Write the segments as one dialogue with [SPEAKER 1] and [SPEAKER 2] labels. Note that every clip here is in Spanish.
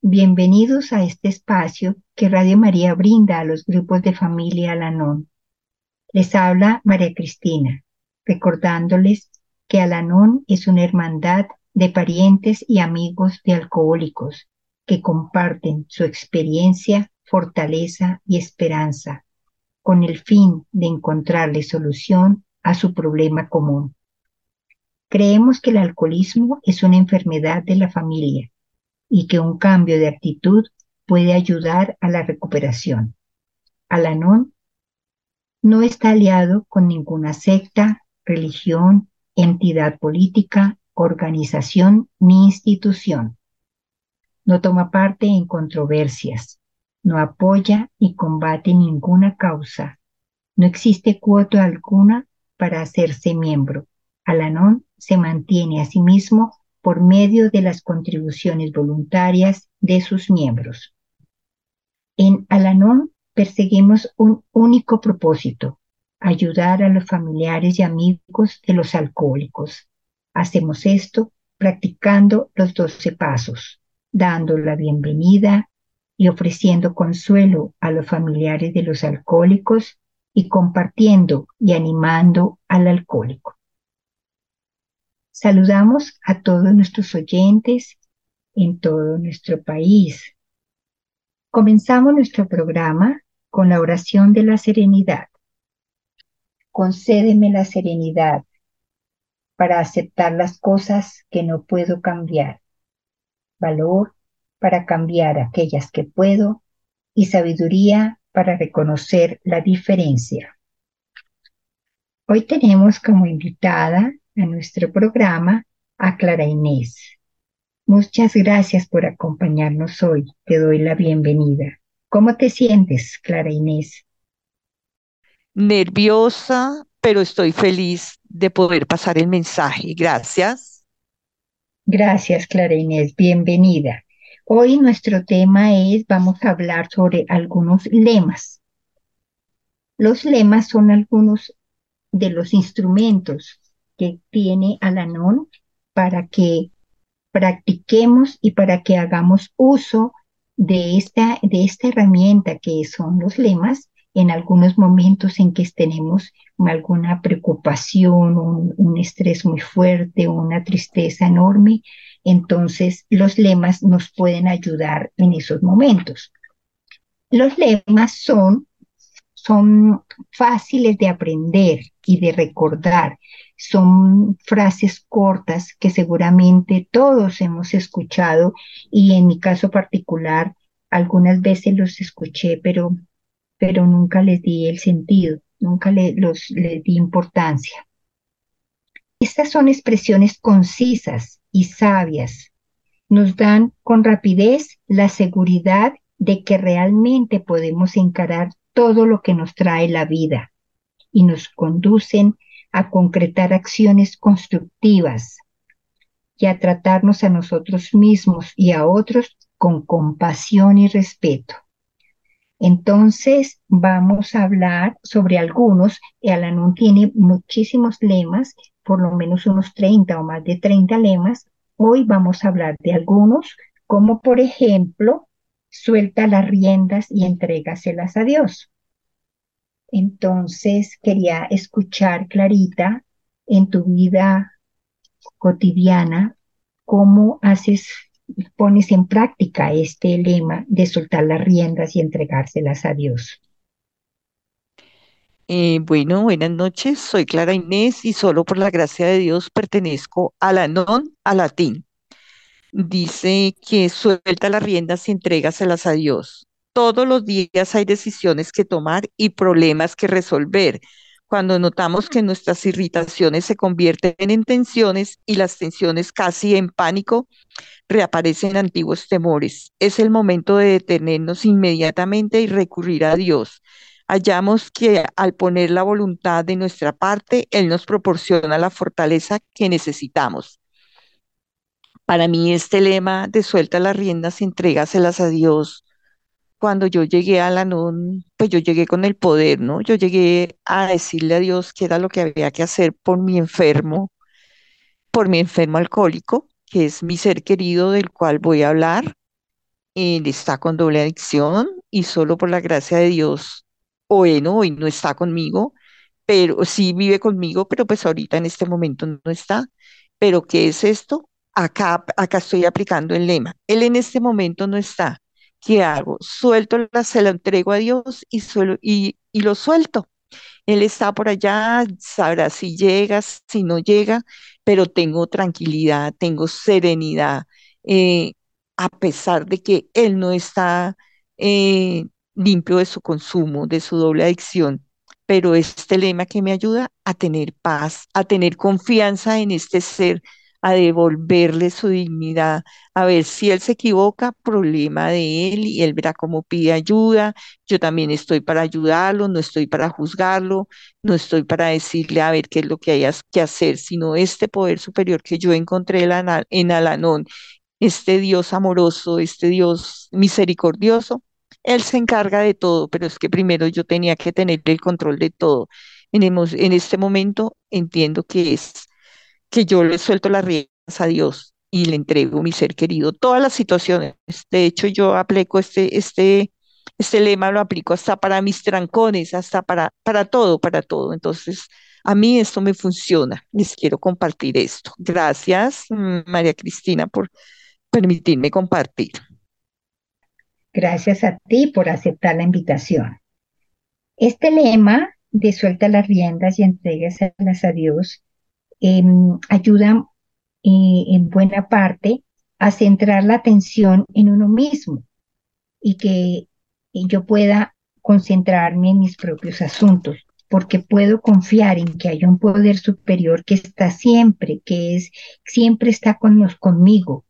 [SPEAKER 1] Bienvenidos a este espacio que Radio María brinda a los grupos de familia Alanón. Les habla María Cristina, recordándoles que Alanón es una hermandad de parientes y amigos de alcohólicos que comparten su experiencia, fortaleza y esperanza con el fin de encontrarle solución a su problema común. Creemos que el alcoholismo es una enfermedad de la familia y que un cambio de actitud puede ayudar a la recuperación. Alanón no está aliado con ninguna secta, religión, entidad política, organización ni institución. No toma parte en controversias, no apoya y combate ninguna causa. No existe cuota alguna para hacerse miembro. Alanón se mantiene a sí mismo por medio de las contribuciones voluntarias de sus miembros. En Alanón perseguimos un único propósito, ayudar a los familiares y amigos de los alcohólicos. Hacemos esto practicando los doce pasos, dando la bienvenida y ofreciendo consuelo a los familiares de los alcohólicos y compartiendo y animando al alcohólico. Saludamos a todos nuestros oyentes en todo nuestro país. Comenzamos nuestro programa con la oración de la serenidad. Concédeme la serenidad para aceptar las cosas que no puedo cambiar, valor para cambiar aquellas que puedo y sabiduría para reconocer la diferencia. Hoy tenemos como invitada a nuestro programa a Clara Inés. Muchas gracias por acompañarnos hoy. Te doy la bienvenida. ¿Cómo te sientes, Clara Inés?
[SPEAKER 2] Nerviosa, pero estoy feliz de poder pasar el mensaje. Gracias.
[SPEAKER 1] Gracias, Clara Inés. Bienvenida. Hoy nuestro tema es, vamos a hablar sobre algunos lemas. Los lemas son algunos de los instrumentos que tiene Alanon para que practiquemos y para que hagamos uso de esta, de esta herramienta que son los lemas en algunos momentos en que tenemos alguna preocupación, un, estrés muy fuerte, una tristeza enorme, entonces los lemas nos pueden ayudar en esos momentos. Los lemas son, son fáciles de aprender y de recordar son frases cortas que seguramente todos hemos escuchado y en mi caso particular algunas veces los escuché, pero, pero nunca les di el sentido, nunca le, los, les di importancia. Estas son expresiones concisas y sabias. Nos dan con rapidez la seguridad de que realmente podemos encarar todo lo que nos trae la vida y nos conducen a concretar acciones constructivas y a tratarnos a nosotros mismos y a otros con compasión y respeto. Entonces vamos a hablar sobre algunos. Alanón tiene muchísimos lemas, por lo menos unos 30 o más de 30 lemas. Hoy vamos a hablar de algunos, como por ejemplo, suelta las riendas y entrégaselas a Dios. Entonces quería escuchar, Clarita, en tu vida cotidiana, cómo haces, pones en práctica este lema de soltar las riendas y entregárselas a Dios.
[SPEAKER 2] Eh, bueno, buenas noches. Soy Clara Inés y solo por la gracia de Dios pertenezco a la non a latín. Dice que suelta las riendas y entrégaselas a Dios. Todos los días hay decisiones que tomar y problemas que resolver. Cuando notamos que nuestras irritaciones se convierten en tensiones y las tensiones casi en pánico, reaparecen antiguos temores. Es el momento de detenernos inmediatamente y recurrir a Dios. Hallamos que al poner la voluntad de nuestra parte, Él nos proporciona la fortaleza que necesitamos. Para mí este lema de suelta las riendas, entrégaselas a Dios. Cuando yo llegué a la NUN, pues yo llegué con el poder, ¿no? Yo llegué a decirle a Dios qué era lo que había que hacer por mi enfermo, por mi enfermo alcohólico, que es mi ser querido del cual voy a hablar. Está con doble adicción y solo por la gracia de Dios, bueno, hoy no está conmigo, pero sí vive conmigo, pero pues ahorita en este momento no está. Pero ¿qué es esto? Acá, acá estoy aplicando el lema. Él en este momento no está. ¿Qué hago? Suelto, la, se lo entrego a Dios y, y lo suelto. Él está por allá, sabrá si llega, si no llega, pero tengo tranquilidad, tengo serenidad, eh, a pesar de que Él no está eh, limpio de su consumo, de su doble adicción. Pero este lema que me ayuda a tener paz, a tener confianza en este ser, a devolverle su dignidad, a ver si él se equivoca, problema de él y él verá cómo pide ayuda. Yo también estoy para ayudarlo, no estoy para juzgarlo, no estoy para decirle a ver qué es lo que hay que hacer, sino este poder superior que yo encontré en Alanón, este Dios amoroso, este Dios misericordioso, él se encarga de todo, pero es que primero yo tenía que tener el control de todo. En, en este momento entiendo que es que yo le suelto las riendas a Dios y le entrego mi ser querido. Todas las situaciones. De hecho, yo aplico este, este, este lema, lo aplico hasta para mis trancones, hasta para, para todo, para todo. Entonces, a mí esto me funciona. Les quiero compartir esto. Gracias, mm, María Cristina, por permitirme compartir.
[SPEAKER 1] Gracias a ti por aceptar la invitación. Este lema de suelta las riendas y entrégueselas a Dios em, ayuda eh, en buena parte a centrar la atención en uno mismo y que yo pueda concentrarme en mis propios asuntos, porque puedo confiar en que hay un poder superior que está siempre, que es siempre está con conmigo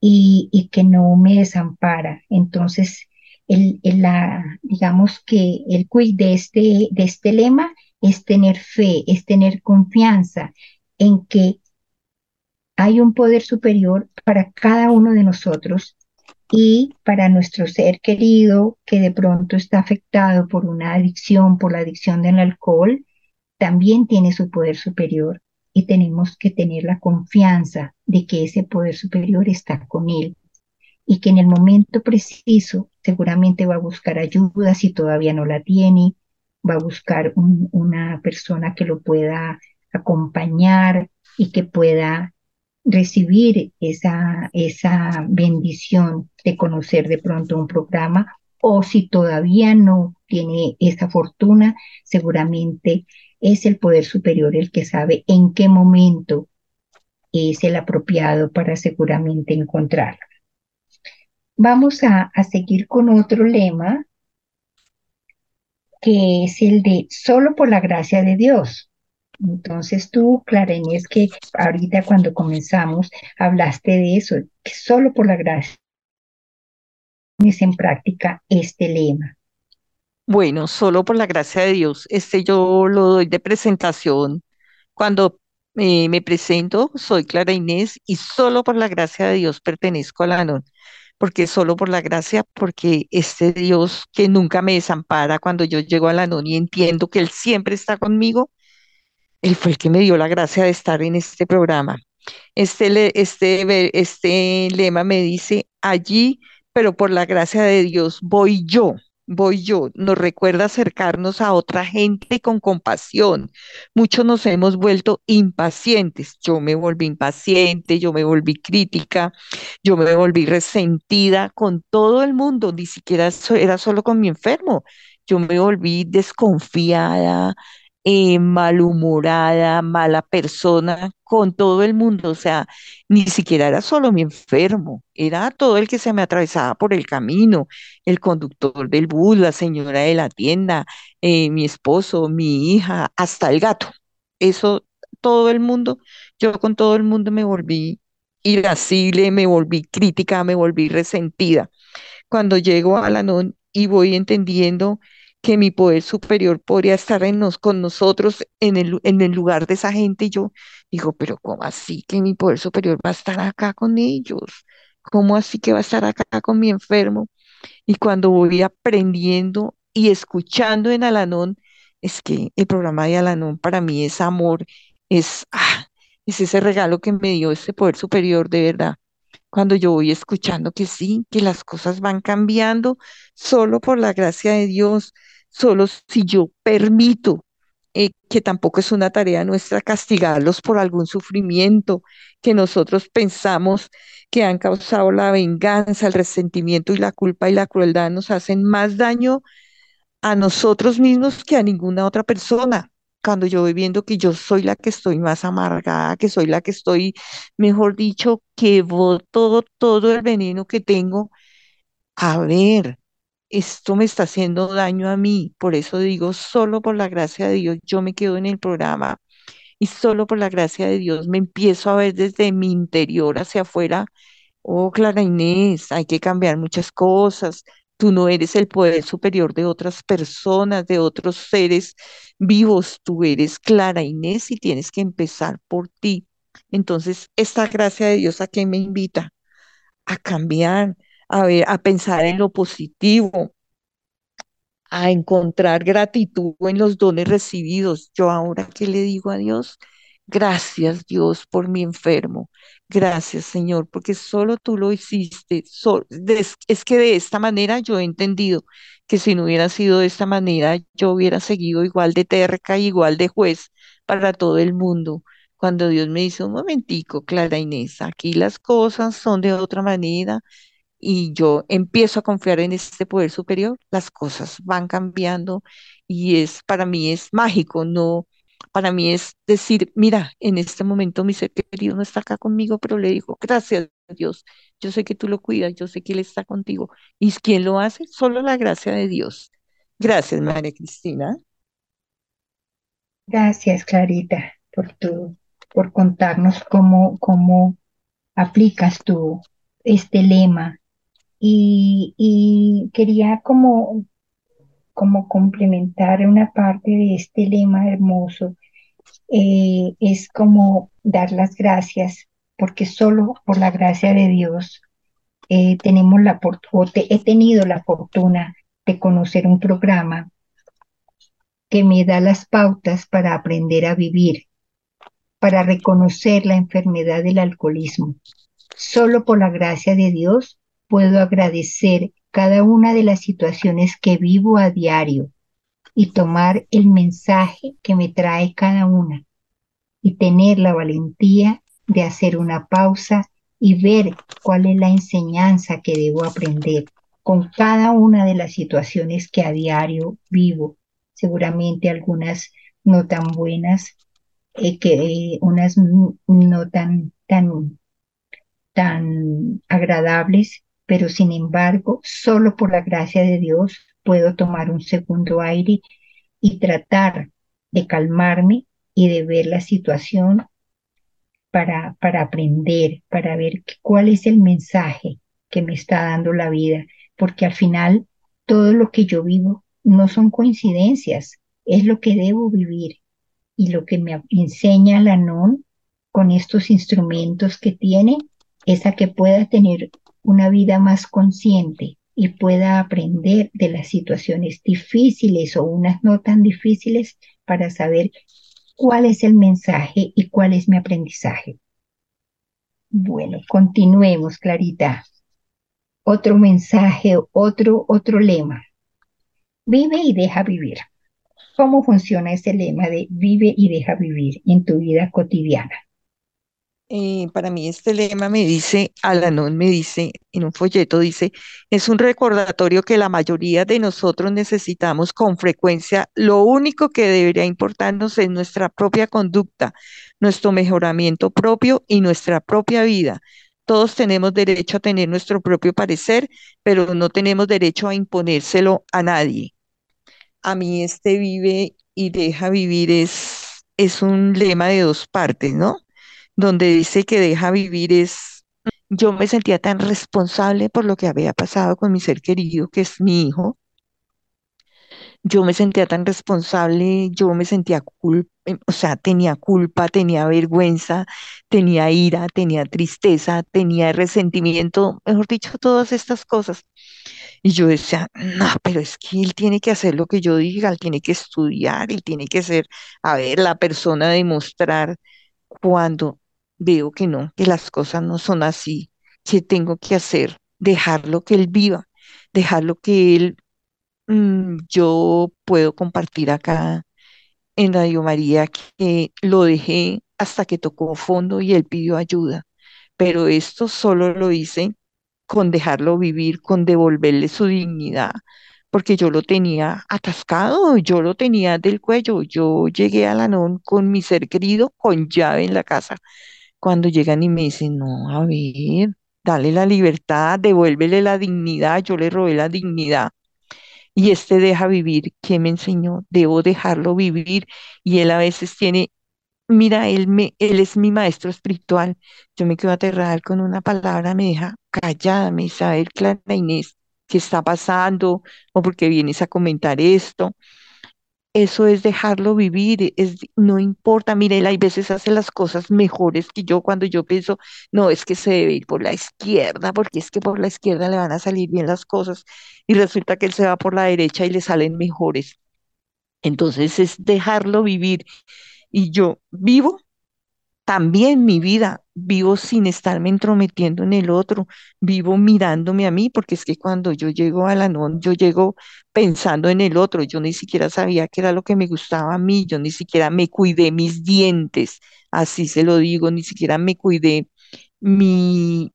[SPEAKER 1] y, que no me desampara. Entonces, el, la, digamos que el quid de este, de este lema es tener fe, es tener confianza en que hay un poder superior para cada uno de nosotros y para nuestro ser querido que de pronto está afectado por una adicción, por la adicción del alcohol, también tiene su poder superior y tenemos que tener la confianza de que ese poder superior está con él y que en el momento preciso seguramente va a buscar ayuda si todavía no la tiene, va a buscar una persona que lo pueda acompañar y que pueda recibir esa, esa bendición de conocer de pronto un programa o si todavía no tiene esa fortuna, seguramente es el poder superior el que sabe en qué momento es el apropiado para seguramente encontrarlo. Vamos a, seguir con otro lema que es el de solo por la gracia de Dios. Entonces tú, Clara Inés, que ahorita cuando comenzamos hablaste de eso, que solo por la gracia pones en práctica este lema.
[SPEAKER 2] Bueno, solo por la gracia de Dios. Este yo lo doy de presentación. Cuando eh, me presento, soy Clara Inés y solo por la gracia de Dios pertenezco a la NON. Porque solo por la gracia, porque este Dios que nunca me desampara cuando yo llego a la NON y entiendo que Él siempre está conmigo, Él fue el que me dio la gracia de estar en este programa. Este, este, este lema me dice, allí, pero por la gracia de Dios voy yo voy yo, nos recuerda acercarnos a otra gente con compasión. Muchos nos hemos vuelto impacientes. Yo me volví impaciente, yo me volví crítica, yo me volví resentida con todo el mundo, ni siquiera era solo con mi enfermo. yo me volví desconfiada, eh, malhumorada, mala persona con todo el mundo. O sea, ni siquiera era solo mi enfermo, era todo el que se me atravesaba por el camino, el conductor del bus, la señora de la tienda, eh, mi esposo, mi hija, hasta el gato. Eso, todo el mundo, yo con todo el mundo me volví irascible, me volví crítica, me volví resentida. Cuando llego a la non y voy entendiendo que mi poder superior podría estar en nos, con nosotros en el, en el lugar de esa gente. Y yo digo, pero ¿cómo así que mi poder superior va a estar acá con ellos? ¿Cómo así que va a estar acá con mi enfermo? Y cuando voy aprendiendo y escuchando en Alanón, es que el programa de Alanón para mí es amor, es, ah, es ese regalo que me dio ese poder superior de verdad cuando yo voy escuchando que sí, que las cosas van cambiando solo por la gracia de Dios, solo si yo permito, eh, que tampoco es una tarea nuestra castigarlos por algún sufrimiento que nosotros pensamos que han causado la venganza, el resentimiento y la culpa y la crueldad nos hacen más daño a nosotros mismos que a ninguna otra persona. Cuando yo voy viendo que yo soy la que estoy más amargada, que soy la que estoy, mejor dicho, que voto todo el veneno que tengo, a ver, esto me está haciendo daño a mí. Por eso digo, solo por la gracia de Dios yo me quedo en el programa y solo por la gracia de Dios me empiezo a ver desde mi interior hacia afuera. Oh, Clara Inés, hay que cambiar muchas cosas. Tú no eres el poder superior de otras personas, de otros seres vivos. Tú eres Clara Inés y tienes que empezar por ti. Entonces, esta gracia de Dios a qué me invita? A cambiar, a ver, a pensar en lo positivo, a encontrar gratitud en los dones recibidos. Yo ahora, ¿qué le digo a Dios? Gracias Dios por mi enfermo. Gracias Señor, porque solo tú lo hiciste. es que de esta manera yo he entendido que si no hubiera sido de esta manera, yo hubiera seguido igual de terca, igual de juez para todo el mundo. Cuando Dios me dice, un momentico, Clara Inés, aquí las cosas son de otra manera, y yo empiezo a confiar en este poder superior, las cosas van cambiando y es para mí es mágico, no para mí es decir, mira, en este momento mi ser querido no está acá conmigo, pero le digo, gracias a Dios, yo sé que tú lo cuidas, yo sé que Él está contigo. ¿Y quién lo hace? Solo la gracia de Dios. Gracias, María Cristina.
[SPEAKER 1] Gracias, Clarita, por tu, por contarnos cómo, cómo aplicas tú este lema y, quería como, como complementar una parte de este lema hermoso, eh, es como dar las gracias, porque solo por la gracia de Dios eh, tenemos la he tenido la fortuna de conocer un programa que me da las pautas para aprender a vivir, para reconocer la enfermedad del alcoholismo. Solo por la gracia de Dios puedo agradecer cada una de las situaciones que vivo a diario y tomar el mensaje que me trae cada una y tener la valentía de hacer una pausa y ver cuál es la enseñanza que debo aprender con cada una de las situaciones que a diario vivo. Seguramente algunas no tan buenas, eh, que eh, unas no tan, tan, tan agradables, pero sin embargo, solo por la gracia de Dios puedo tomar un segundo aire y tratar de calmarme y de ver la situación para, para aprender, para ver cuál es el mensaje que me está dando la vida, porque al final todo lo que yo vivo no son coincidencias, es lo que debo vivir. Y lo que me enseña la NON con estos instrumentos que tiene es a que pueda tener una vida más consciente y pueda aprender de las situaciones difíciles o unas no tan difíciles para saber cuál es el mensaje y cuál es mi aprendizaje. Bueno, continuemos, Clarita. Otro mensaje, otro, otro lema. Vive y deja vivir. ¿Cómo funciona ese lema de vive y deja vivir en tu vida cotidiana?
[SPEAKER 2] Eh, para mí este lema me dice, Alanón me dice, en un folleto dice, es un recordatorio que la mayoría de nosotros necesitamos con frecuencia. Lo único que debería importarnos es nuestra propia conducta, nuestro mejoramiento propio y nuestra propia vida. Todos tenemos derecho a tener nuestro propio parecer, pero no tenemos derecho a imponérselo a nadie. A mí este vive y deja vivir es, es un lema de dos partes, ¿no? Donde dice que deja vivir es, yo me sentía tan responsable por lo que había pasado con mi ser querido, que es mi hijo. Yo me sentía tan responsable, yo me sentía culpa, o sea, tenía culpa, tenía vergüenza, tenía ira, tenía tristeza, tenía resentimiento, mejor dicho, todas estas cosas. Y yo decía, no, pero es que él tiene que hacer lo que yo diga, él tiene que estudiar, él tiene que ser, a ver, la persona de mostrar cuando veo que no, que las cosas no son así, que tengo que hacer, dejarlo que él viva, dejarlo que él, mm, yo puedo compartir acá en Radio María que lo dejé hasta que tocó fondo y él pidió ayuda, pero esto solo lo hice con dejarlo vivir, con devolverle su dignidad, porque yo lo tenía atascado, yo lo tenía del cuello, yo llegué a la NON con mi ser querido con llave en la casa cuando llegan y me dicen, no, a ver, dale la libertad, devuélvele la dignidad, yo le robé la dignidad. Y este deja vivir, ¿qué me enseñó? Debo dejarlo vivir. Y él a veces tiene, mira, él, me, él es mi maestro espiritual. Yo me quedo aterrada con una palabra, me deja callada, me dice, a ver, Clara Inés, ¿qué está pasando? ¿O por qué vienes a comentar esto? Eso es dejarlo vivir, es, no importa, mire, él hay veces hace las cosas mejores que yo cuando yo pienso, no, es que se debe ir por la izquierda, porque es que por la izquierda le van a salir bien las cosas, y resulta que él se va por la derecha y le salen mejores. Entonces es dejarlo vivir. Y yo vivo también mi vida, vivo sin estarme entrometiendo en el otro, vivo mirándome a mí, porque es que cuando yo llego a la non, yo llego pensando en el otro, yo ni siquiera sabía qué era lo que me gustaba a mí, yo ni siquiera me cuidé mis dientes, así se lo digo, ni siquiera me cuidé mi,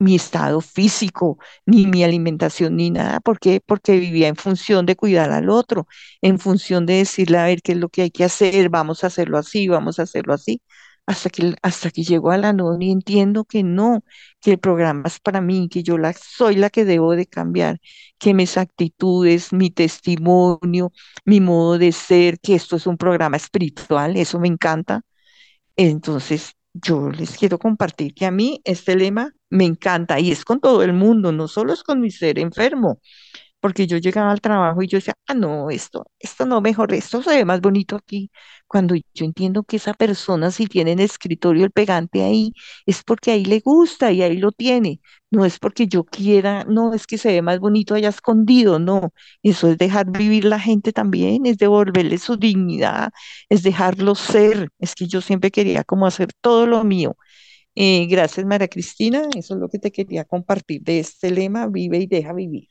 [SPEAKER 2] mi estado físico, ni mi alimentación, ni nada. ¿Por qué? Porque vivía en función de cuidar al otro, en función de decirle a ver qué es lo que hay que hacer, vamos a hacerlo así, vamos a hacerlo así hasta que, hasta que llego a la NON y entiendo que no, que el programa es para mí, que yo la, soy la que debo de cambiar, que mis actitudes, mi testimonio, mi modo de ser, que esto es un programa espiritual, eso me encanta. Entonces, yo les quiero compartir que a mí este lema me encanta y es con todo el mundo, no solo es con mi ser enfermo, porque yo llegaba al trabajo y yo decía, ah, no, esto, esto no mejor, esto se ve más bonito aquí. Cuando yo entiendo que esa persona, si tiene en escritorio el pegante ahí, es porque ahí le gusta y ahí lo tiene. No es porque yo quiera, no, es que se ve más bonito allá escondido, no. Eso es dejar vivir la gente también, es devolverle su dignidad, es dejarlo ser. Es que yo siempre quería como hacer todo lo mío. Eh, gracias, María Cristina. Eso es lo que te quería compartir de este lema, vive y deja vivir.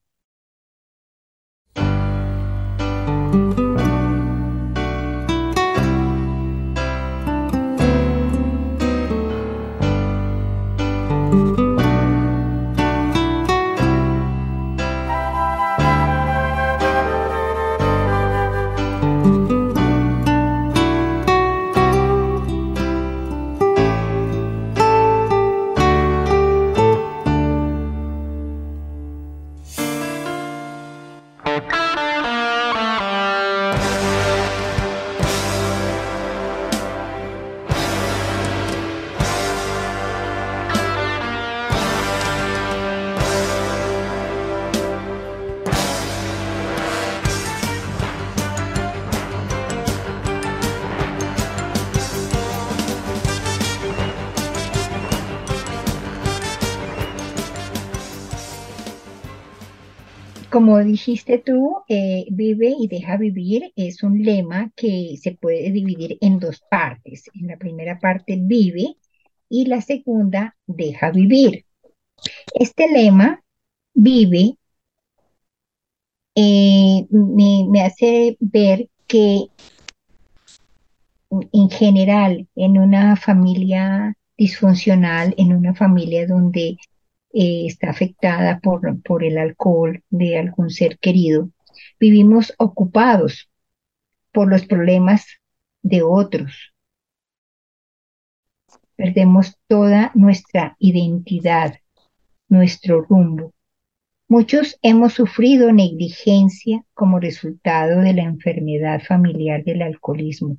[SPEAKER 1] Como dijiste tú, eh, vive y deja vivir es un lema que se puede dividir en dos partes. En la primera parte vive y la segunda deja vivir. Este lema vive eh, me, hace ver que en general en una familia disfuncional en una familia donde eh, está afectada por, por el alcohol de algún ser querido, vivimos ocupados por los problemas de otros. Perdemos toda nuestra identidad, nuestro rumbo. Muchos hemos sufrido negligencia como resultado de la enfermedad familiar del alcoholismo,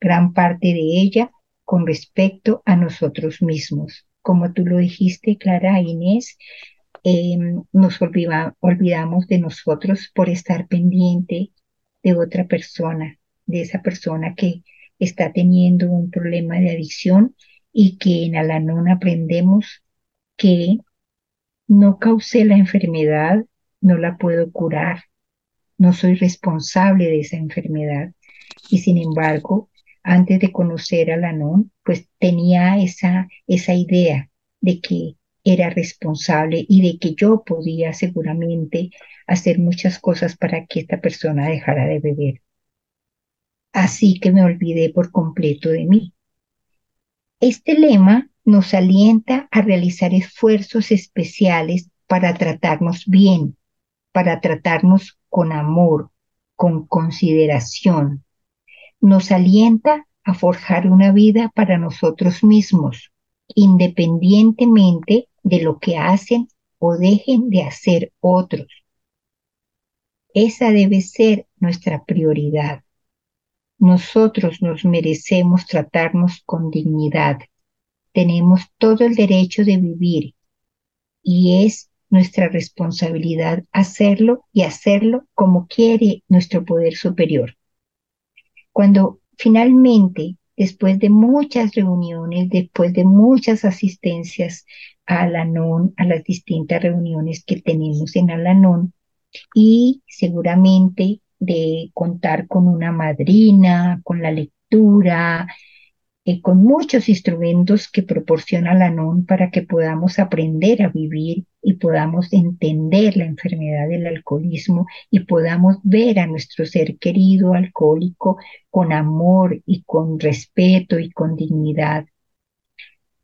[SPEAKER 1] gran parte de ella con respecto a nosotros mismos. Como tú lo dijiste, Clara Inés, em, nos olvidamos de nosotros por estar pendiente de otra persona, de esa persona que está teniendo un problema de adicción y que en Alanón aprendemos que no causé la enfermedad, no la puedo curar, no soy responsable de esa enfermedad. Y sin embargo, antes de conocer a Lanón, pues tenía esa, esa idea de que era responsable y de que yo podía seguramente hacer muchas cosas para que esta persona dejara de beber. Así que me olvidé por completo de mí. Este lema nos alienta a realizar esfuerzos especiales para tratarnos bien, para tratarnos con amor, con consideración. Nos alienta a forjar una vida para nosotros mismos, independientemente de lo que hacen o dejen de hacer otros. Esa debe ser nuestra prioridad. Nosotros nos merecemos tratarnos con dignidad. Tenemos todo el derecho de vivir y es nuestra responsabilidad hacerlo y hacerlo como quiere nuestro poder superior. Cuando finalmente, después de muchas reuniones, después de muchas asistencias a Alanon, a las distintas reuniones que tenemos en Alanon, y seguramente de contar con una madrina, con la lectura, eh, con muchos instrumentos que proporciona la NON para que podamos aprender a vivir y podamos entender la enfermedad del alcoholismo y podamos ver a nuestro ser querido alcohólico con amor y con respeto y con dignidad.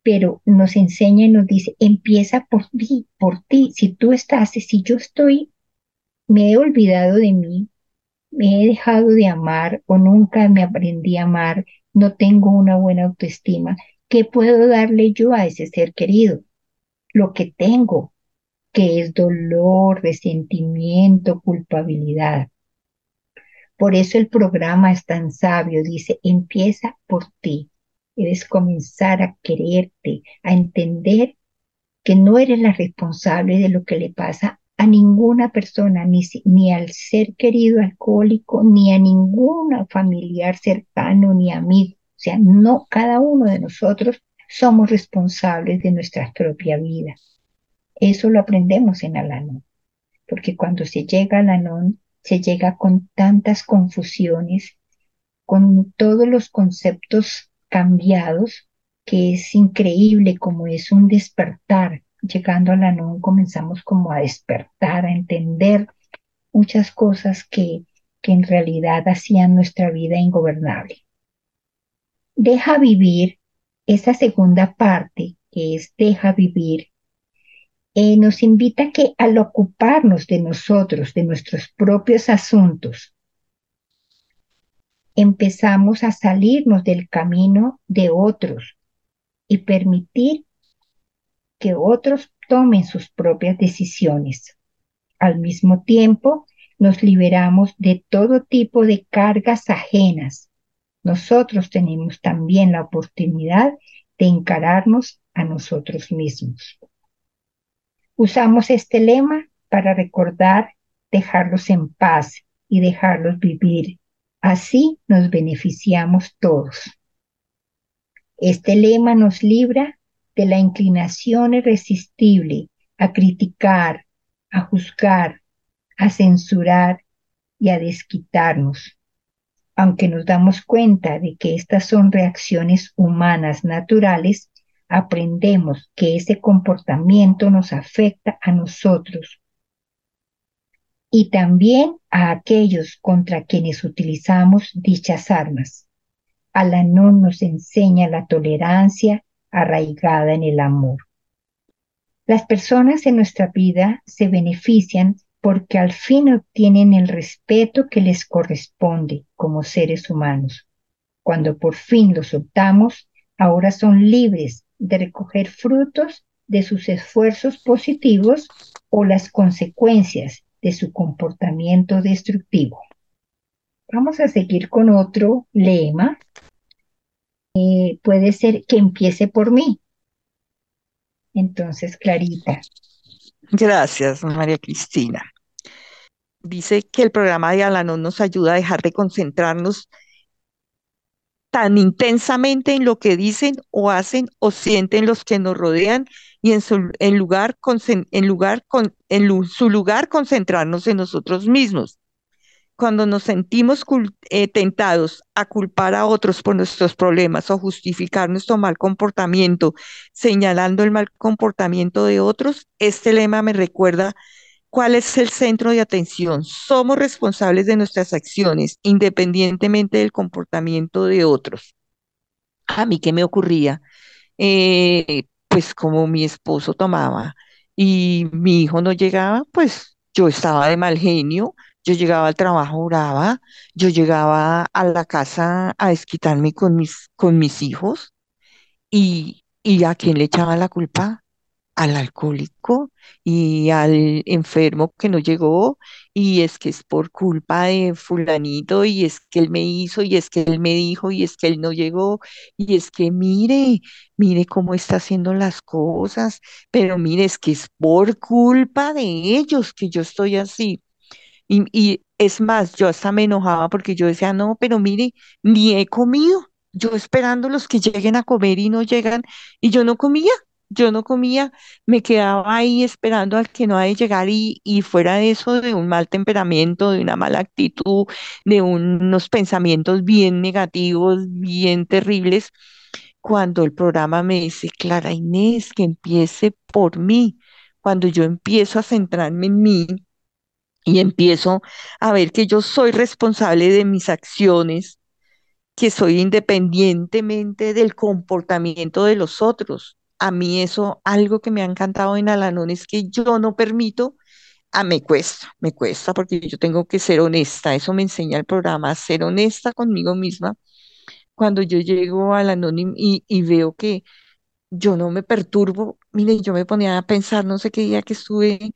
[SPEAKER 1] Pero nos enseña y nos dice, empieza por ti, por ti. Si tú estás, si yo estoy, me he olvidado de mí, me he dejado de amar o nunca me aprendí a amar, no tengo una buena autoestima, ¿qué puedo darle yo a ese ser querido? Lo que tengo, que es dolor, resentimiento, culpabilidad. Por eso el programa es tan sabio, dice, empieza por ti. Debes comenzar a quererte, a entender que no eres la responsable de lo que le pasa a ninguna persona, ni, ni al ser querido alcohólico, ni a ninguna familiar cercano, ni amigo. O sea, no, cada uno de nosotros somos responsables de nuestra propia vida. Eso lo aprendemos en Alanón, porque cuando se llega a Alanón, se llega con tantas confusiones, con todos los conceptos cambiados, que es increíble como es un despertar llegando a la NUN comenzamos como a despertar, a entender muchas cosas que, que en realidad hacían nuestra vida ingobernable. Deja vivir, esa segunda parte que es deja vivir, eh, nos invita que al ocuparnos de nosotros, de nuestros propios asuntos, empezamos a salirnos del camino de otros y permitir que otros tomen sus propias decisiones. Al mismo tiempo, nos liberamos de todo tipo de cargas ajenas. Nosotros tenemos también la oportunidad de encararnos a nosotros mismos. Usamos este lema para recordar dejarlos en paz y dejarlos vivir. Así nos beneficiamos todos. Este lema nos libra de la inclinación irresistible a criticar, a juzgar, a censurar y a desquitarnos. Aunque nos damos cuenta de que estas son reacciones humanas naturales, aprendemos que ese comportamiento nos afecta a nosotros y también a aquellos contra quienes utilizamos dichas armas. Alanón nos enseña la tolerancia arraigada en el amor. Las personas en nuestra vida se benefician porque al fin obtienen el respeto que les corresponde como seres humanos. Cuando por fin los optamos, ahora son libres de recoger frutos de sus esfuerzos positivos o las consecuencias de su comportamiento destructivo. Vamos a seguir con otro lema. Eh, puede ser que empiece por mí. Entonces, Clarita.
[SPEAKER 2] Gracias, María Cristina. Dice que el programa de Alanón nos ayuda a dejar de concentrarnos tan intensamente en lo que dicen o hacen o sienten los que nos rodean y en su, en lugar, en lugar en su lugar concentrarnos en nosotros mismos. Cuando nos sentimos eh, tentados a culpar a otros por nuestros problemas o justificar nuestro mal comportamiento, señalando el mal comportamiento de otros, este lema me recuerda ¿Cuál es el centro de atención? Somos responsables de nuestras acciones, independientemente del comportamiento de otros. A mí, ¿qué me ocurría? Eh, pues como mi esposo tomaba y mi hijo no llegaba, pues yo estaba de mal genio, yo llegaba al trabajo brava, yo llegaba a la casa a desquitarme con mis, con mis hijos y, y a quién le echaba la culpa? al alcohólico y al enfermo que no llegó y es que es por culpa de fulanito y es que él me hizo y es que él me dijo y es que él no llegó y es que mire, mire cómo está haciendo las cosas, pero mire, es que es por culpa de ellos que yo estoy así. Y, es más, yo hasta me enojaba porque yo decía, no, pero mire, ni he comido. Yo esperando los que lleguen a comer y no llegan y yo no comía yo no comía, me quedaba ahí esperando al que no haya de llegar y, y fuera de eso, de un mal temperamento, de una mala actitud, de unos pensamientos bien negativos, bien terribles, cuando el programa me dice, Clara Inés, que empiece por mí, cuando yo empiezo a centrarme en mí y empiezo a ver que yo soy responsable de mis acciones, que soy independientemente del comportamiento de los otros a mí eso, algo que me ha encantado en Alanón es que yo no permito, a me cuesta, me cuesta porque yo tengo que ser honesta, eso me enseña el programa, ser honesta conmigo misma. Cuando yo llego a Alanón y, y veo que yo no me perturbo, mire, yo me ponía a pensar, no sé qué día que estuve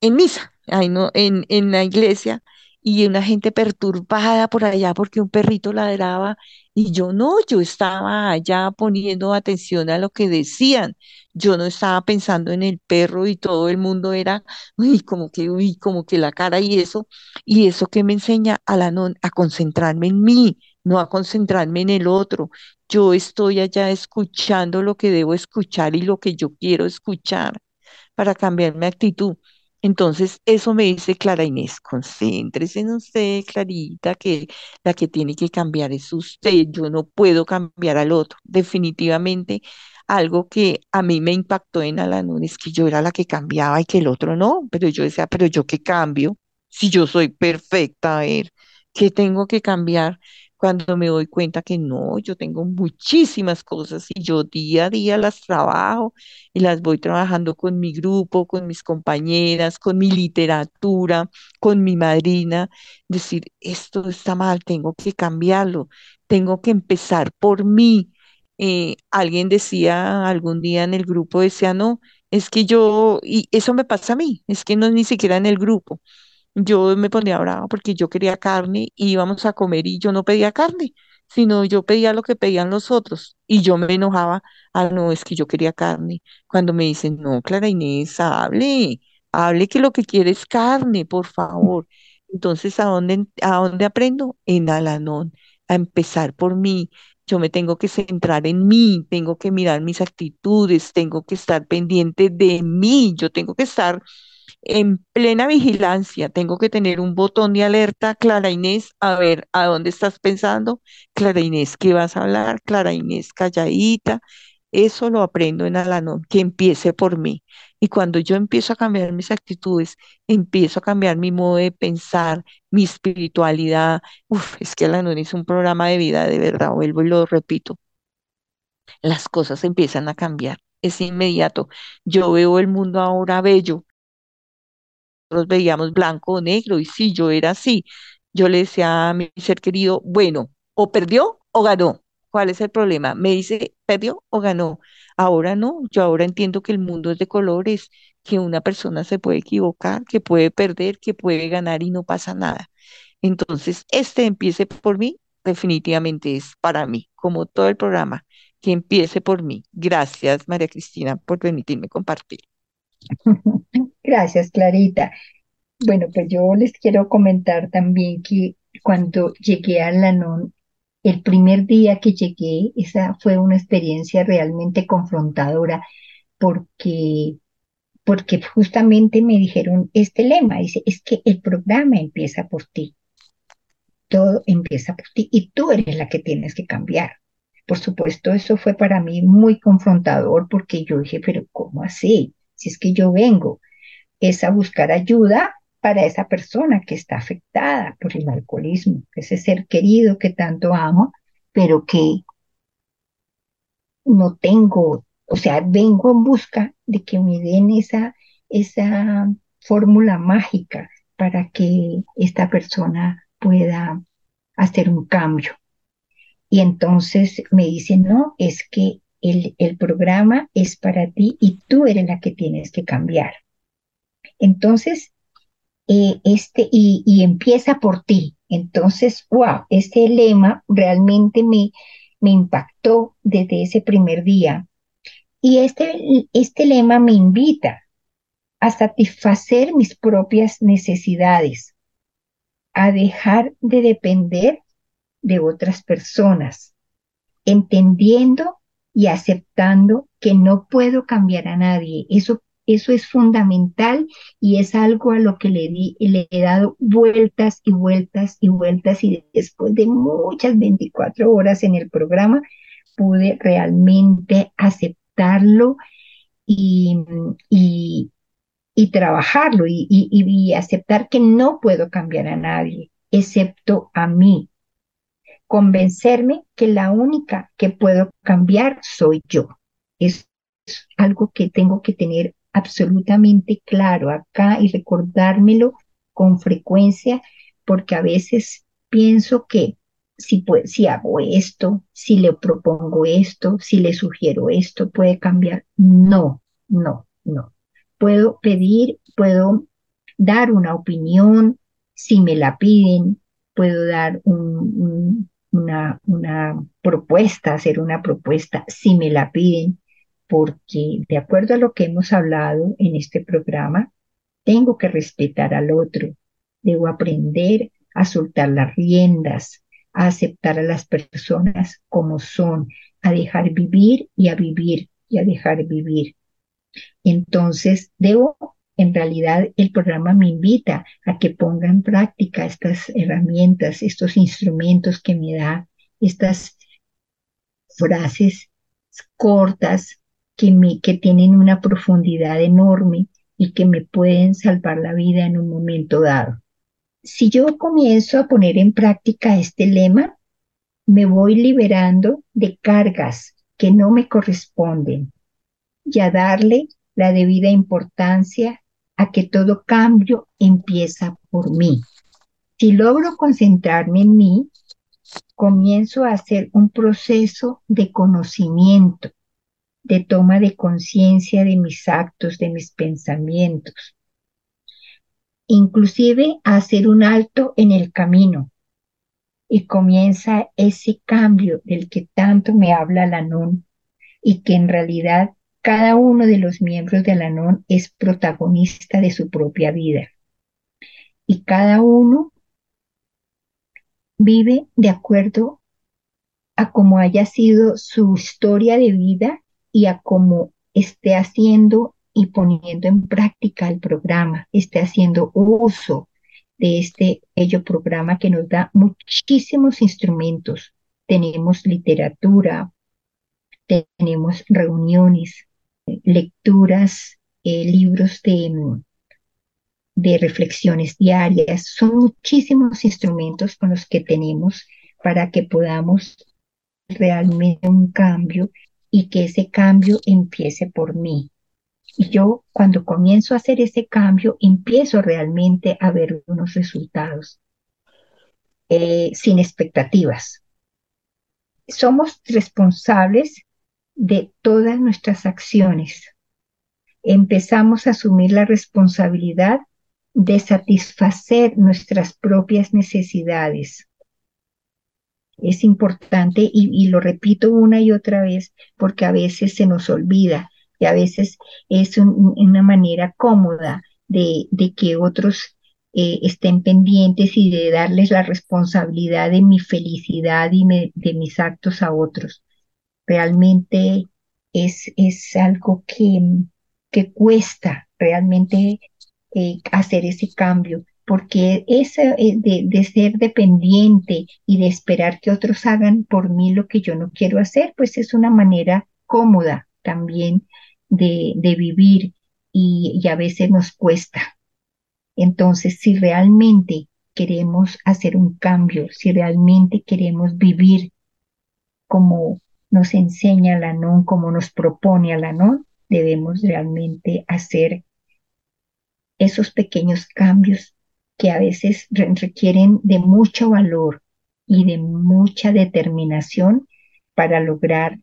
[SPEAKER 2] en misa, ahí no, en, en la iglesia, y una gente perturbada por allá porque un perrito ladraba y yo no, yo estaba allá poniendo atención a lo que decían. Yo no estaba pensando en el perro y todo el mundo era, uy, como que, uy, como que la cara y eso. Y eso que me enseña a la non, a concentrarme en mí, no a concentrarme en el otro. Yo estoy allá escuchando lo que debo escuchar y lo que yo quiero escuchar para cambiar mi actitud. Entonces, eso me dice Clara Inés, concéntrese en usted, Clarita, que la que tiene que cambiar es usted, yo no puedo cambiar al otro. Definitivamente, algo que a mí me impactó en Alanón es que yo era la que cambiaba y que el otro no, pero yo decía, pero yo qué cambio, si yo soy perfecta, a ver, ¿qué tengo que cambiar? Cuando me doy cuenta que no, yo tengo muchísimas cosas y yo día a día las trabajo y las voy trabajando con mi grupo, con mis compañeras, con mi literatura, con mi madrina, decir, esto está mal, tengo que cambiarlo, tengo que empezar por mí. Eh, alguien decía algún día en el grupo, decía, no, es que yo, y eso me pasa a mí, es que no es ni siquiera en el grupo yo me ponía brava porque yo quería carne y íbamos a comer y yo no pedía carne, sino yo pedía lo que pedían los otros y yo me enojaba, ah, no, es que yo quería carne. Cuando me dicen, no, Clara Inés, hable, hable que lo que quiere es carne, por favor. Entonces, ¿a dónde, a dónde aprendo? En Alanón, a empezar por mí. Yo me tengo que centrar en mí, tengo que mirar mis actitudes, tengo que estar pendiente de mí, yo tengo que estar en plena vigilancia. Tengo que tener un botón de alerta, Clara Inés, a ver, ¿a dónde estás pensando? Clara Inés, ¿qué vas a hablar? Clara Inés, calladita. Eso lo aprendo en Alanón, que empiece por mí. Y cuando yo empiezo a cambiar mis actitudes, empiezo a cambiar mi modo de pensar, mi espiritualidad. Uf, es que Alanón es un programa de vida, de verdad, vuelvo y lo repito. las cosas empiezan a cambiar. Es inmediato. Yo veo el mundo ahora bello. Nosotros veíamos blanco o negro y sí, yo era así. Yo le decía a mi ser querido, bueno, o perdió o ganó. ¿Cuál es el problema? Me dice, ¿perdió o ganó? Ahora no, yo ahora entiendo que el mundo es de colores, que una persona se puede equivocar, que puede perder, que puede ganar y no pasa nada. Entonces, este empiece por mí, definitivamente es para mí, como todo el programa, que empiece por mí. Gracias, María Cristina, por permitirme compartir.
[SPEAKER 1] Gracias, Clarita. Bueno, pues yo les quiero comentar también que cuando llegué a Lanón, el primer día que llegué, esa fue una experiencia realmente confrontadora porque porque justamente me dijeron este lema, dice, es que el programa empieza por ti. Todo empieza por ti y tú eres la que tienes que cambiar. Por supuesto, eso fue para mí muy confrontador porque yo dije, pero ¿cómo así? Si es que yo vengo, es a buscar ayuda para esa persona que está afectada por el alcoholismo, ese ser querido que tanto amo, pero que no tengo, o sea, vengo en busca de que me den esa, esa fórmula mágica para que esta persona pueda hacer un cambio. Y entonces me dicen, no, es que el, el programa es para ti y tú eres la que tienes que cambiar. Entonces, eh, este, y, empieza por ti. Entonces, wow, este lema realmente me, me impactó desde ese primer día. Y este, este lema me invita a satisfacer mis propias necesidades, a dejar de depender de otras personas, entendiendo y aceptando que no puedo cambiar a nadie. Eso eso es fundamental y es algo a lo que le, he dado vueltas y vueltas y vueltas y después de muchas 24 horas en el programa pude realmente aceptarlo y, y, trabajarlo y, y aceptar que no puedo cambiar a nadie excepto a mí. Convencerme que la única que puedo cambiar soy yo. Es algo que tengo que tener absolutamente claro acá y recordármelo con frecuencia, porque a veces pienso que si, si hago esto, si le propongo esto, si le sugiero esto, puede cambiar. No, no, no. Puedo pedir, puedo dar una opinión, si me la piden, puedo dar una, una propuesta, hacer una propuesta, si me la piden, porque de acuerdo a lo que hemos hablado en este programa, tengo que respetar al otro, debo aprender a soltar las riendas, a aceptar a las personas como son, a dejar vivir y a vivir y a dejar vivir. Entonces, debo, en realidad, el programa me invita a que ponga en práctica estas herramientas, estos instrumentos que me da, estas frases cortas que, me, que tienen una profundidad enorme y que me pueden salvar la vida en un momento dado. Si yo comienzo a poner en práctica este lema, me voy liberando de cargas que no me corresponden y a darle la debida importancia a que todo cambio empieza por mí. Si logro concentrarme en mí, comienzo a hacer un proceso de conocimiento de toma de conciencia de mis actos, de mis pensamientos. Inclusive hacer un alto en el camino. Y comienza ese cambio del que tanto me habla la NON y que en realidad cada uno de los miembros de la NON es protagonista de su propia vida. Y cada uno vive de acuerdo a cómo haya sido su historia de vida y a cómo esté haciendo y poniendo en práctica el programa, esté haciendo uso de este programa que nos da muchísimos instrumentos. Tenemos literatura, tenemos reuniones, lecturas, eh, libros de, de reflexiones diarias. Son muchísimos instrumentos con los que tenemos para que podamos realmente un cambio y que ese cambio empiece por mí. Y yo cuando comienzo a hacer ese cambio, empiezo realmente a ver unos resultados eh, sin expectativas. Somos responsables de todas nuestras acciones. Empezamos a asumir la responsabilidad de satisfacer nuestras propias necesidades. Es importante y, lo repito una y otra vez porque a veces se nos olvida y a veces es una manera cómoda de, de que otros eh, estén pendientes y de darles la responsabilidad de mi felicidad y de mis actos a otros. Realmente es, es algo que, que cuesta realmente eh, hacer ese cambio, porque ese eh, de, de, ser dependiente y de esperar que otros hagan por mí lo que yo no quiero hacer, pues es una manera cómoda también de, de vivir y, a veces nos cuesta. Entonces, si realmente queremos hacer un cambio, si realmente queremos vivir como nos enseña la NON, como nos propone la NON, debemos realmente hacer esos pequeños cambios que a veces requieren de mucho valor y de mucha determinación para lograr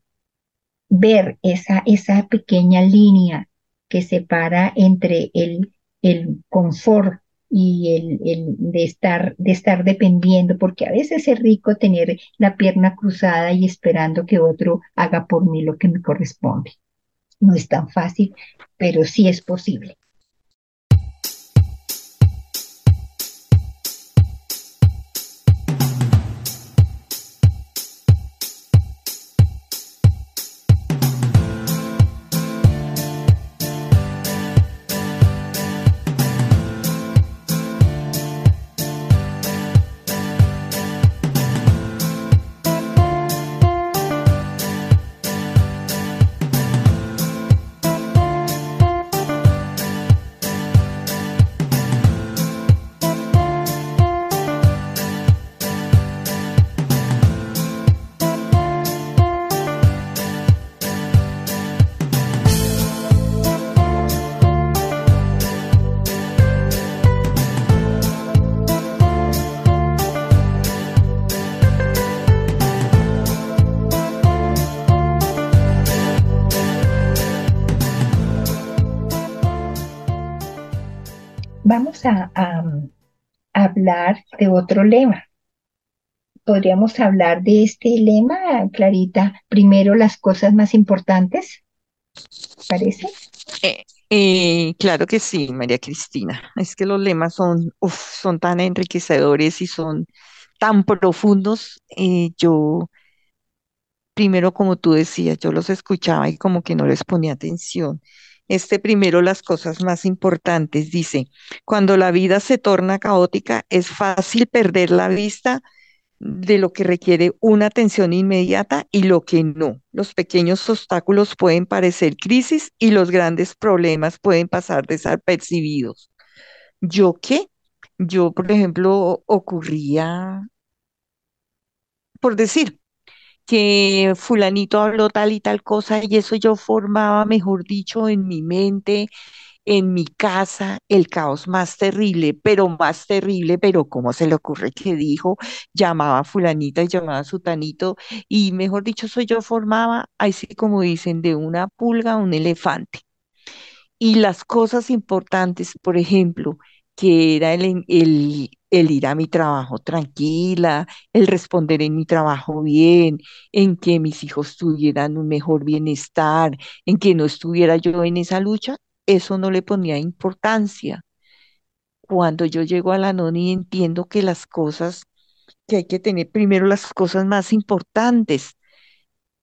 [SPEAKER 1] ver esa, esa pequeña línea que separa entre el, el confort y el, el, de, estar, de estar dependiendo, porque a veces es rico tener la pierna cruzada y esperando que otro haga por mí lo que me corresponde. No es tan fácil, pero sí es posible. De otro lema. Podríamos hablar de este lema, Clarita, primero las cosas más importantes, ¿parece?
[SPEAKER 2] Eh, eh, claro que sí, María Cristina. Es que los lemas son, son tan enriquecedores y son tan profundos. Eh, yo, primero, como tú decías, yo los escuchaba y como que no les ponía atención. Este primero, las cosas más importantes, dice, cuando la vida se torna caótica, es fácil perder la vista de lo que requiere una atención inmediata y lo que no. Los pequeños obstáculos pueden parecer crisis y los grandes problemas pueden pasar desapercibidos. ¿Yo qué? Yo, por ejemplo, ocurría, por decir, que fulanito habló tal y tal cosa y eso yo formaba, mejor dicho, en mi mente, en mi casa, el caos más terrible, pero más terrible, pero ¿cómo se le ocurre que dijo? Llamaba a fulanita y llamaba a sutanito y mejor dicho, eso yo formaba, así como dicen, de una pulga a un elefante. Y las cosas importantes, por ejemplo, que era el, el, el ir a mi trabajo tranquila, el responder en mi trabajo bien, en que mis hijos tuvieran un mejor bienestar, en que no estuviera yo en esa lucha, eso no le ponía importancia. Cuando yo llego a la NONI entiendo que las cosas, que hay que tener primero las cosas más importantes,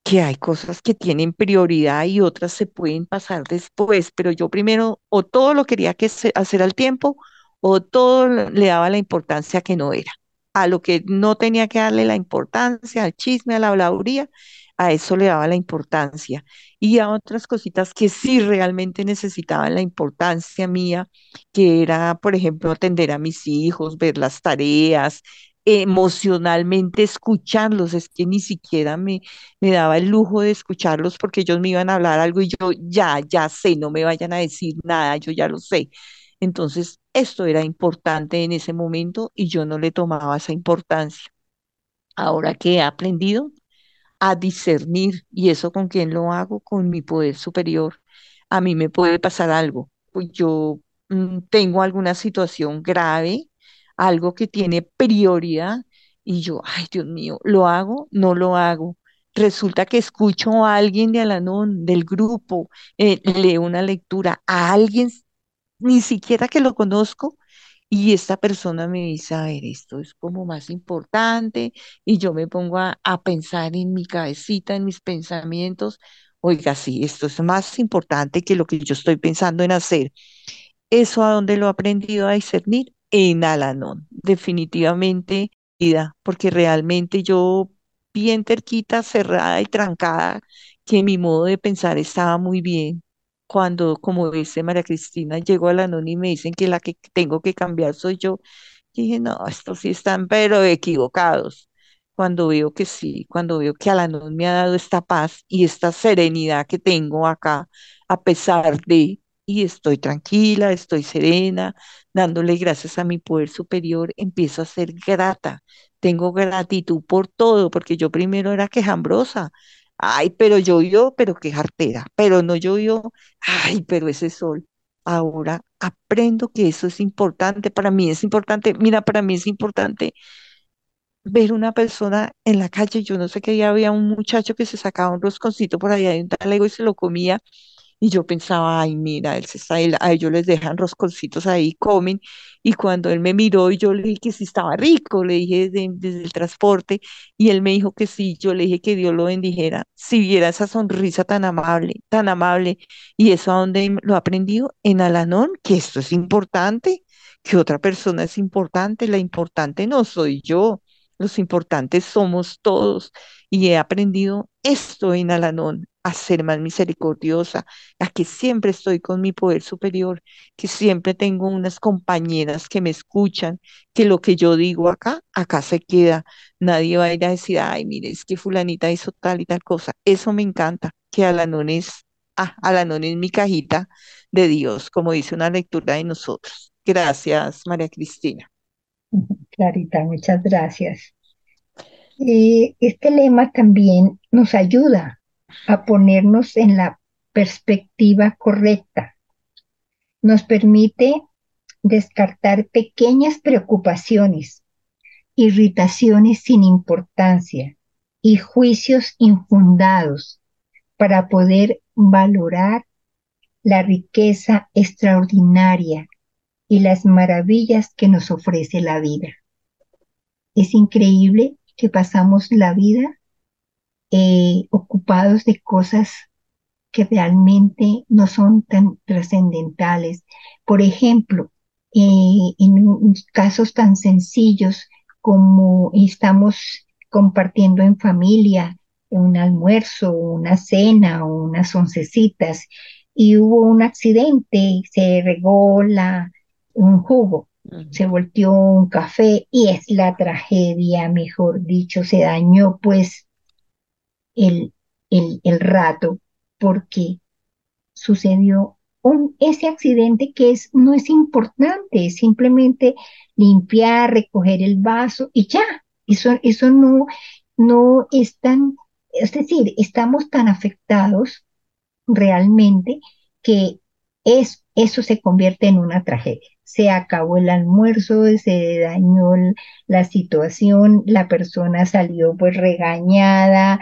[SPEAKER 2] que hay cosas que tienen prioridad y otras se pueden pasar después, pero yo primero o todo lo quería que hacer al tiempo o todo le daba la importancia que no era. A lo que no tenía que darle la importancia, al chisme, a la habladuría, a eso le daba la importancia. Y a otras cositas que sí realmente necesitaban la importancia mía, que era, por ejemplo, atender a mis hijos, ver las tareas, emocionalmente escucharlos, es que ni siquiera me, me daba el lujo de escucharlos porque ellos me iban a hablar algo y yo ya, ya sé, no me vayan a decir nada, yo ya lo sé. Entonces, esto era importante en ese momento y yo no le tomaba esa importancia. Ahora que he aprendido a discernir, ¿y eso con quién lo hago? Con mi poder superior. A mí me puede pasar algo. Pues yo mm, tengo alguna situación grave algo que tiene prioridad y yo, ay Dios mío, ¿lo hago? No lo hago. Resulta que escucho a alguien de Alanón, del grupo, eh, leo una lectura a alguien, ni siquiera que lo conozco, y esta persona me dice, a ver, esto es como más importante, y yo me pongo a, a pensar en mi cabecita, en mis pensamientos, oiga, sí, esto es más importante que lo que yo estoy pensando en hacer. ¿Eso a dónde lo he aprendido a discernir? en Alanón, definitivamente, porque realmente yo bien terquita, cerrada y trancada, que mi modo de pensar estaba muy bien. Cuando, como dice María Cristina, llego a Alanón y me dicen que la que tengo que cambiar soy yo, dije, no, estos sí están pero equivocados. Cuando veo que sí, cuando veo que Alanón me ha dado esta paz y esta serenidad que tengo acá, a pesar de, y estoy tranquila, estoy serena, dándole gracias a mi poder superior, empiezo a ser grata. Tengo gratitud por todo, porque yo primero era quejambrosa. Ay, pero llovió, pero qué jartera. Pero no llovió. Ay, pero ese sol. Ahora aprendo que eso es importante. Para mí es importante. Mira, para mí es importante ver una persona en la calle. Yo no sé qué día había un muchacho que se sacaba un rosconcito por allá de un talego y se lo comía y yo pensaba, ay, mira, él se está, a ellos les dejan rosconcitos ahí, comen. Y cuando él me miró y yo le dije que sí estaba rico, le dije desde, el transporte, y él me dijo que sí, yo le dije que Dios lo bendijera. Si viera esa sonrisa tan amable, tan amable, y eso a donde lo he aprendido, en Alanón, que esto es importante, que otra persona es importante, la importante no soy yo, los importantes somos todos. Y he aprendido esto en Alanón, a ser más misericordiosa, a que siempre estoy con mi poder superior, que siempre tengo unas compañeras que me escuchan, que lo que yo digo acá, acá se queda. Nadie va a ir a decir, ay, mire, es que fulanita hizo tal y tal cosa. Eso me encanta, que Alanón es, ah, Alanón es mi cajita de Dios, como dice una lectura de nosotros. Gracias, María Cristina.
[SPEAKER 1] Clarita, muchas gracias. Eh, este lema también nos ayuda a ponernos en la perspectiva correcta. Nos permite descartar pequeñas preocupaciones, irritaciones sin importancia y juicios infundados para poder valorar la riqueza extraordinaria y las maravillas que nos ofrece la vida. Es increíble que pasamos la vida eh, ocupados de cosas que realmente no son tan trascendentales. Por ejemplo, eh, en casos tan sencillos como estamos compartiendo en familia un almuerzo, una cena o unas oncecitas y hubo un accidente, se regó la, un jugo, se volteó un café y es la tragedia, mejor dicho, se dañó pues el, el, rato porque sucedió un, ese accidente que es, no es importante, es simplemente limpiar, recoger el vaso y ya. Eso, eso no, no es tan, es decir, estamos tan afectados realmente que es, eso se convierte en una tragedia. Se acabó el almuerzo, se dañó la situación, la persona salió pues regañada,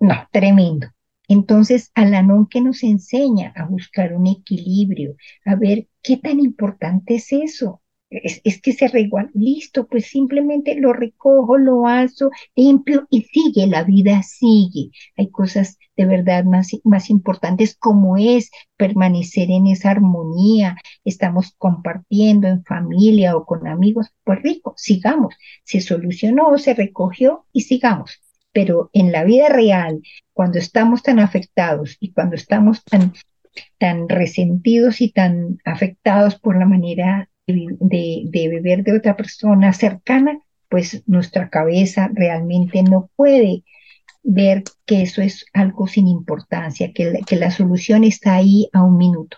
[SPEAKER 1] no, tremendo. Entonces, Alanón que nos enseña a buscar un equilibrio, a ver qué tan importante es eso. Es, que se reguarda, listo, pues simplemente lo recojo, lo alzo, limpio y sigue, la vida sigue. Hay cosas de verdad más, más importantes como es permanecer en esa armonía, estamos compartiendo en familia o con amigos, pues rico, sigamos. Se solucionó, se recogió y sigamos pero en la vida real, cuando estamos tan afectados y cuando estamos tan, tan resentidos y tan afectados por la manera de, de, beber de otra persona cercana, pues nuestra cabeza realmente no puede ver que eso es algo sin importancia, que la, que la solución está ahí a un minuto.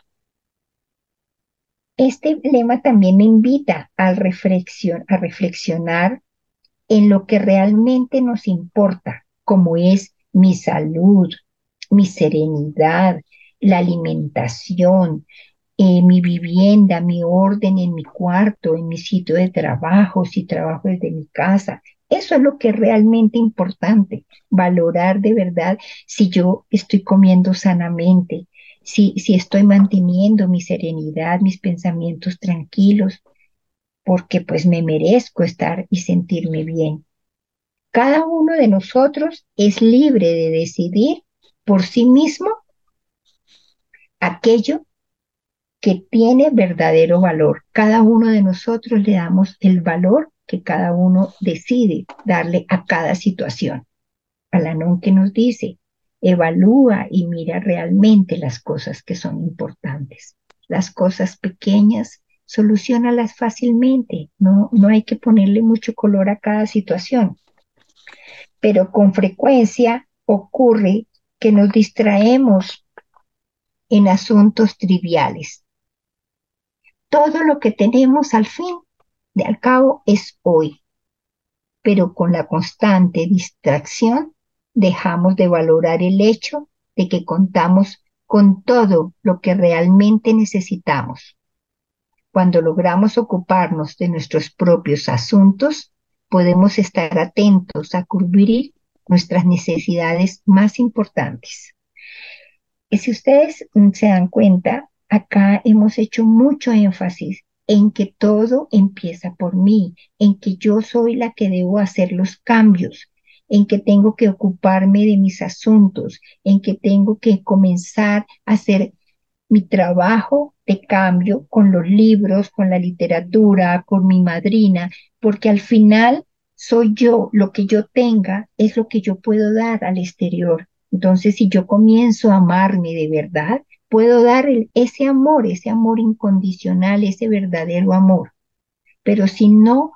[SPEAKER 1] Este lema también me invita a reflexionar en lo que realmente nos importa, como es mi salud, mi serenidad, la alimentación, eh, mi vivienda, mi orden en mi cuarto, en mi sitio de trabajo, si trabajo desde mi casa. Eso es lo que es realmente importante, valorar de verdad si yo estoy comiendo sanamente, si, si estoy manteniendo mi serenidad, mis pensamientos tranquilos, porque pues me merezco estar y sentirme bien. Cada uno de nosotros es libre de decidir por sí mismo aquello que tiene verdadero valor. Cada uno de nosotros le damos el valor que cada uno decide darle a cada situación. Alanón que nos dice, evalúa y mira realmente las cosas que son importantes. Las cosas pequeñas, solucionalas fácilmente. No, no hay que ponerle mucho color a cada situación. Pero con frecuencia ocurre que nos distraemos en asuntos triviales. Todo lo que tenemos al fin, de al cabo, es hoy. Pero con la constante distracción dejamos de valorar el hecho de que contamos con todo lo que realmente necesitamos. Cuando logramos ocuparnos de nuestros propios asuntos, podemos estar atentos a cubrir nuestras necesidades más importantes. Y si ustedes se dan cuenta, acá hemos hecho mucho énfasis en que todo empieza por mí, en que yo soy la que debo hacer los cambios, en que tengo que ocuparme de mis asuntos, en que tengo que comenzar a hacer mi trabajo de cambio con los libros, con la literatura, con mi madrina, porque al final soy yo, lo que yo tenga es lo que yo puedo dar al exterior. Entonces, si yo comienzo a amarme de verdad, puedo dar ese amor, ese amor incondicional, ese verdadero amor. Pero si no,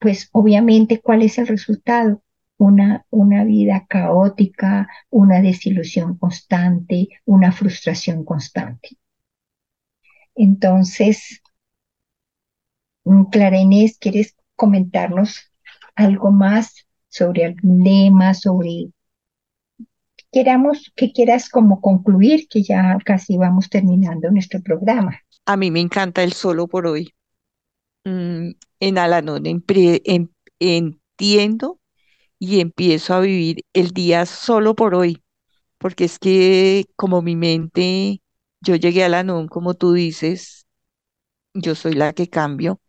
[SPEAKER 1] pues obviamente, ¿cuál es el resultado? Una, una vida caótica, una desilusión constante, una frustración constante. Entonces, mm, Clara Inés, ¿quieres comentarnos algo más sobre algún lema, sobre queramos que quieras como concluir, que ya casi vamos terminando nuestro programa.
[SPEAKER 2] A mí me encanta el solo por hoy. Mm, en Alanón entiendo y empiezo a vivir el día solo por hoy, porque es que como mi mente, yo llegué a Alanón, como tú dices, yo soy la que cambio,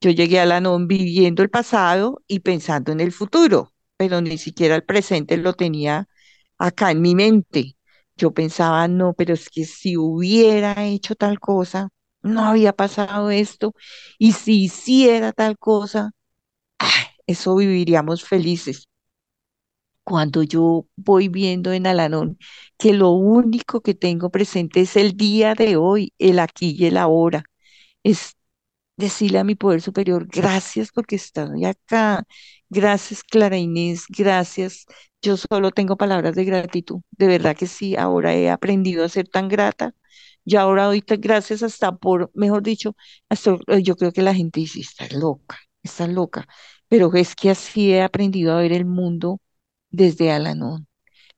[SPEAKER 2] yo llegué a la non viviendo el pasado y pensando en el futuro, pero ni siquiera el presente lo tenía acá en mi mente. Yo pensaba, no, pero es que si hubiera hecho tal cosa, no había pasado esto, y si hiciera tal cosa, eso viviríamos felices. Cuando yo voy viendo en Alanón que lo único que tengo presente es el día de hoy, el aquí y el ahora, es decirle a mi poder superior, gracias porque estoy acá, gracias Clara Inés, gracias. Yo solo tengo palabras de gratitud, de verdad que sí, ahora he aprendido a ser tan grata. Yo ahora doy gracias hasta por, mejor dicho, hasta, eh, yo creo que la gente dice, está loca, está loca, pero es que así he aprendido a ver el mundo desde Alanón.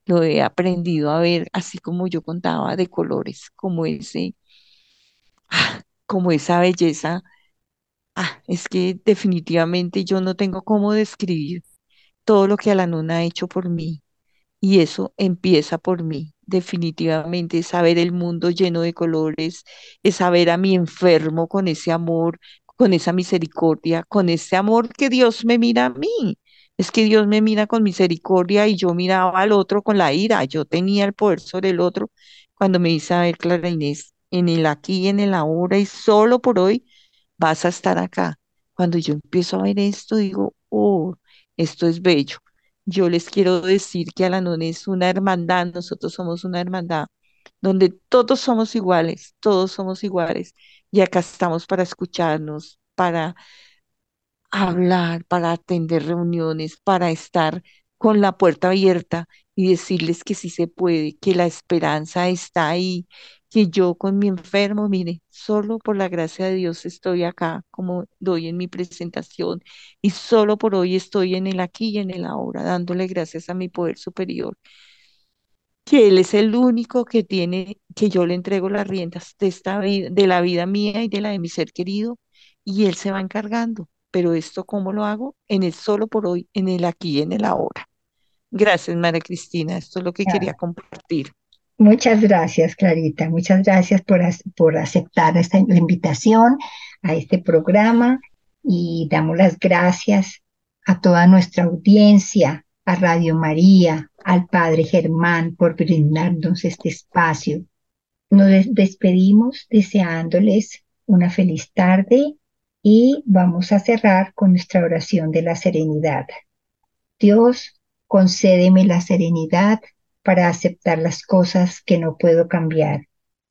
[SPEAKER 2] Lo he aprendido a ver así como yo contaba de colores, como ese, ah, como esa belleza Ah, es que definitivamente yo no tengo cómo describir todo lo que Alanón ha hecho por mí. Y eso empieza por mí. Definitivamente es saber el mundo lleno de colores, es saber a mi enfermo con ese amor, con esa misericordia, con ese amor que Dios me mira a mí. Es que Dios me mira con misericordia y yo miraba al otro con la ira. Yo tenía el poder sobre el otro cuando me dice, a ver, Clara Inés, en el aquí, en el ahora y solo por hoy vas a estar acá. Cuando yo empiezo a ver esto, digo, oh, esto es bello. Yo les quiero decir que Alanón es una hermandad, nosotros somos una hermandad donde todos somos iguales, todos somos iguales. Y acá estamos para escucharnos, para hablar, para atender reuniones, para estar con la puerta abierta y decirles que sí se puede, que la esperanza está ahí, que yo con mi enfermo, mire, solo por la gracia de Dios estoy acá, como doy en mi presentación, y solo por hoy estoy en el aquí y en el ahora, dándole gracias a mi poder superior, que Él es el único que tiene, que yo le entrego las riendas de esta vida, de la vida mía y de la de mi ser querido, y Él se va encargando. Pero esto, ¿cómo lo hago? En el solo por hoy, en el aquí y en el ahora. Gracias, María Cristina. Esto es lo que quería compartir.
[SPEAKER 1] Muchas gracias, Clarita. Muchas gracias por, por aceptar esta invitación a este programa y damos las gracias a toda nuestra audiencia, a Radio María, al Padre Germán por brindarnos este espacio. Nos despedimos deseándoles una feliz tarde y vamos a cerrar con nuestra oración de la serenidad. Dios, concédeme la serenidad para aceptar las cosas que no puedo cambiar,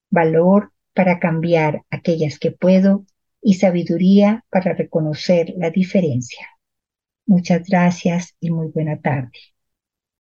[SPEAKER 1] valor para cambiar aquellas que puedo y sabiduría para reconocer la diferencia. Muchas gracias y muy buena tarde.